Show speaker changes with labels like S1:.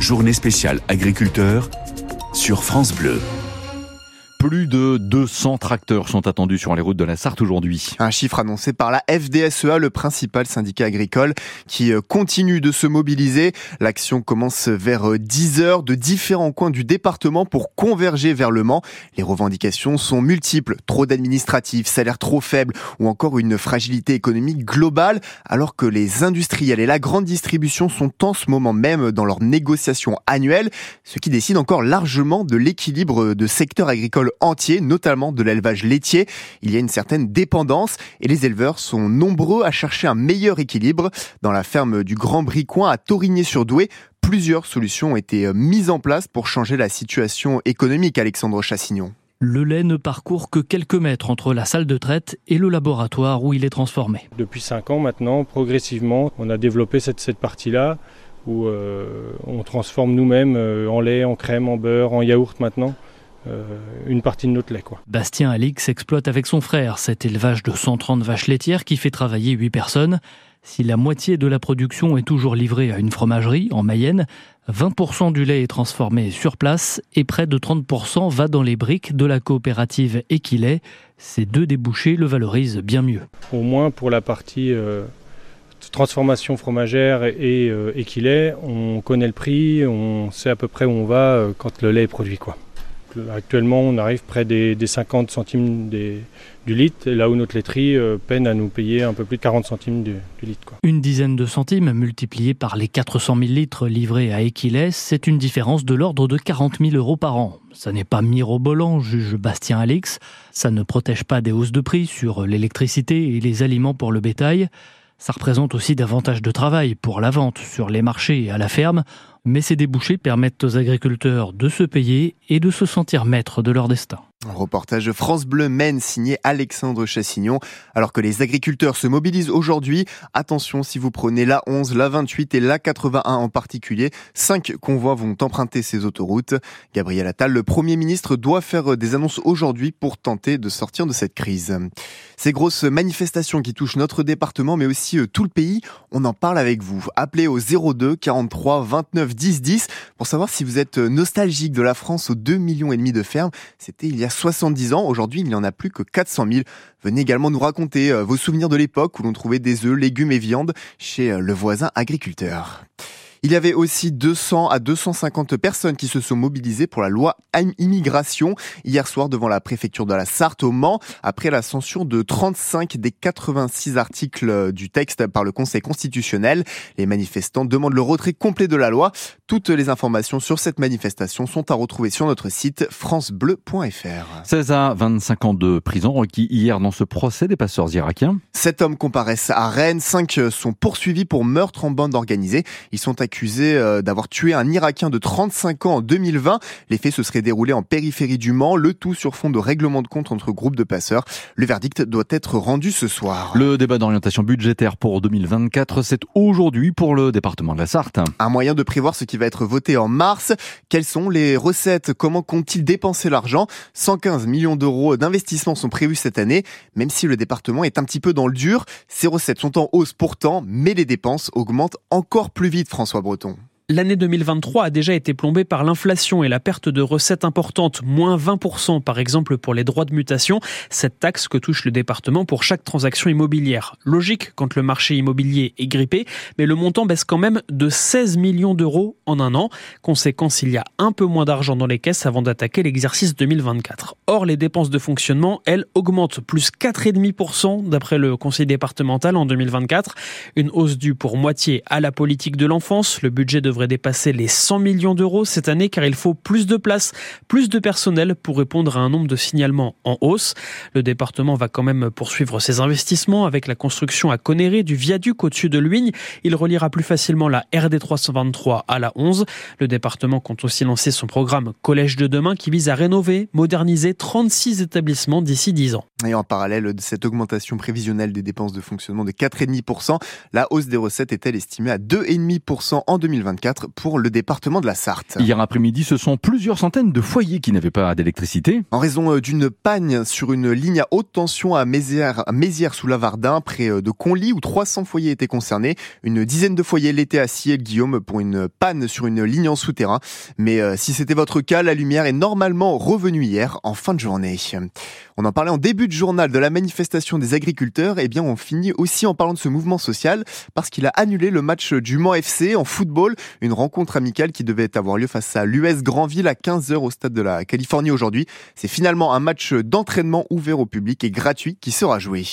S1: Journée spéciale agriculteur sur France Bleu.
S2: Plus de 200 tracteurs sont attendus sur les routes de la Sarthe aujourd'hui.
S3: Un chiffre annoncé par la FDSEA, le principal syndicat agricole, qui euh, continue de se mobiliser. L'action commence vers 10 euh, heures de différents coins du département pour converger vers le Mans. Les revendications sont multiples. Trop d'administratifs, salaires trop faibles ou encore une fragilité économique globale, alors que les industriels et la grande distribution sont en ce moment même dans leurs négociations annuelles, ce qui décide encore largement de l'équilibre de secteur agricole entier, notamment de l'élevage laitier. Il y a une certaine dépendance et les éleveurs sont nombreux à chercher un meilleur équilibre. Dans la ferme du Grand Bricoin à Torigné-sur-Douai, plusieurs solutions ont été mises en place pour changer la situation économique, Alexandre Chassignon.
S4: Le lait ne parcourt que quelques mètres entre la salle de traite et le laboratoire où il est transformé.
S5: Depuis 5 ans maintenant, progressivement, on a développé cette, cette partie-là où euh, on transforme nous-mêmes euh, en lait, en crème, en beurre, en yaourt maintenant. Euh, une partie de notre lait. Quoi.
S4: Bastien Alix exploite avec son frère cet élevage de 130 vaches laitières qui fait travailler 8 personnes. Si la moitié de la production est toujours livrée à une fromagerie en Mayenne, 20% du lait est transformé sur place et près de 30% va dans les briques de la coopérative Equilait. Ces deux débouchés le valorisent bien mieux.
S5: Au moins pour la partie euh, transformation fromagère et euh, on connaît le prix, on sait à peu près où on va euh, quand le lait est produit. Quoi. Actuellement, on arrive près des, 50 centimes du litre, là où notre laiterie euh, peine à nous payer un peu plus de 40 centimes du, litre.
S4: Une dizaine de centimes multipliés par les 400 000 litres livrés à Equilès, c'est une différence de l'ordre de 40 000 euros par an. Ça n'est pas mirobolant, juge Bastien Alix. Ça ne protège pas des hausses de prix sur l'électricité et les aliments pour le bétail. Ça représente aussi davantage de travail pour la vente sur les marchés et à la ferme mais ces débouchés permettent aux agriculteurs de se payer et de se sentir maîtres de leur destin.
S3: Un reportage France Bleu Maine signé Alexandre Chassignon. Alors que les agriculteurs se mobilisent aujourd'hui, attention si vous prenez la 11, la 28 et la 81 en particulier, cinq convois vont emprunter ces autoroutes. Gabriel Attal, le Premier ministre, doit faire des annonces aujourd'hui pour tenter de sortir de cette crise. Ces grosses manifestations qui touchent notre département mais aussi euh, tout le pays, on en parle avec vous. Appelez au 02 43 29 10 10 pour savoir si vous êtes nostalgique de la France aux 2 millions et demi de fermes. C'était il y a 70 ans. Aujourd'hui, il n'y en a plus que 400 000. Venez également nous raconter euh, vos souvenirs de l'époque où l'on trouvait des œufs, légumes et viandes chez euh, le voisin agriculteur. Il y avait aussi 200 à 250 personnes qui se sont mobilisées pour la loi immigration hier soir devant la préfecture de la Sarthe au Mans après la censure de 35 des 86 articles du texte par le Conseil constitutionnel. Les manifestants demandent le retrait complet de la loi. Toutes les informations sur cette manifestation sont à retrouver sur notre site francebleu.fr.
S2: 16 à 25 ans de prison requis hier dans ce procès des passeurs irakiens.
S3: Sept hommes comparaissent à Rennes, cinq sont poursuivis pour meurtre en bande organisée. Ils sont accusé euh, d'avoir tué un Irakien de 35 ans en 2020. Les faits se seraient déroulés en périphérie du Mans, le tout sur fond de règlement de compte entre groupes de passeurs. Le verdict doit être rendu ce soir.
S2: Le débat d'orientation budgétaire pour 2024, c'est aujourd'hui pour le département de la Sarthe.
S3: Un moyen de prévoir ce qui va être voté en mars. Quelles sont les recettes? Comment compte-t-il dépenser l'argent? 115 millions d'euros d'investissement sont prévus cette année, même si le département est un petit peu dans le dur. Ces recettes sont en hausse pourtant, mais les dépenses augmentent encore plus vite, François breton
S6: L'année 2023 a déjà été plombée par l'inflation et la perte de recettes importantes, moins 20% par exemple pour les droits de mutation, cette taxe que touche le département pour chaque transaction immobilière. Logique quand le marché immobilier est grippé, mais le montant baisse quand même de 16 millions d'euros en un an. Conséquence, il y a un peu moins d'argent dans les caisses avant d'attaquer l'exercice 2024. Or, les dépenses de fonctionnement, elles, augmentent plus 4,5% d'après le conseil départemental en 2024. Une hausse due pour moitié à la politique de l'enfance. Le budget devrait dépasser les 100 millions d'euros cette année car il faut plus de place, plus de personnel pour répondre à un nombre de signalements en hausse. Le département va quand même poursuivre ses investissements avec la construction à Conéré du viaduc au-dessus de Luigne. Il reliera plus facilement la RD 323 à la 11. Le département compte aussi lancer son programme Collège de demain qui vise à rénover, moderniser 36 établissements d'ici 10 ans.
S3: Et en parallèle de cette augmentation prévisionnelle des dépenses de fonctionnement de 4,5%, la hausse des recettes est-elle estimée à 2,5% en 2024 pour le département de la Sarthe?
S2: Hier après-midi, ce sont plusieurs centaines de foyers qui n'avaient pas d'électricité.
S3: En raison euh, d'une panne sur une ligne à haute tension à Mézières, sous lavardin près euh, de Conly, où 300 foyers étaient concernés. Une dizaine de foyers l'étaient à Ciel-Guillaume pour une panne sur une ligne en souterrain. Mais euh, si c'était votre cas, la lumière est normalement revenue hier en fin de journée. On en parlait en début de journal de la manifestation des agriculteurs. Eh bien, on finit aussi en parlant de ce mouvement social parce qu'il a annulé le match du Mans FC en football, une rencontre amicale qui devait avoir lieu face à l'US Grandville à 15h au stade de la Californie aujourd'hui. C'est finalement un match d'entraînement ouvert au public et gratuit qui sera joué.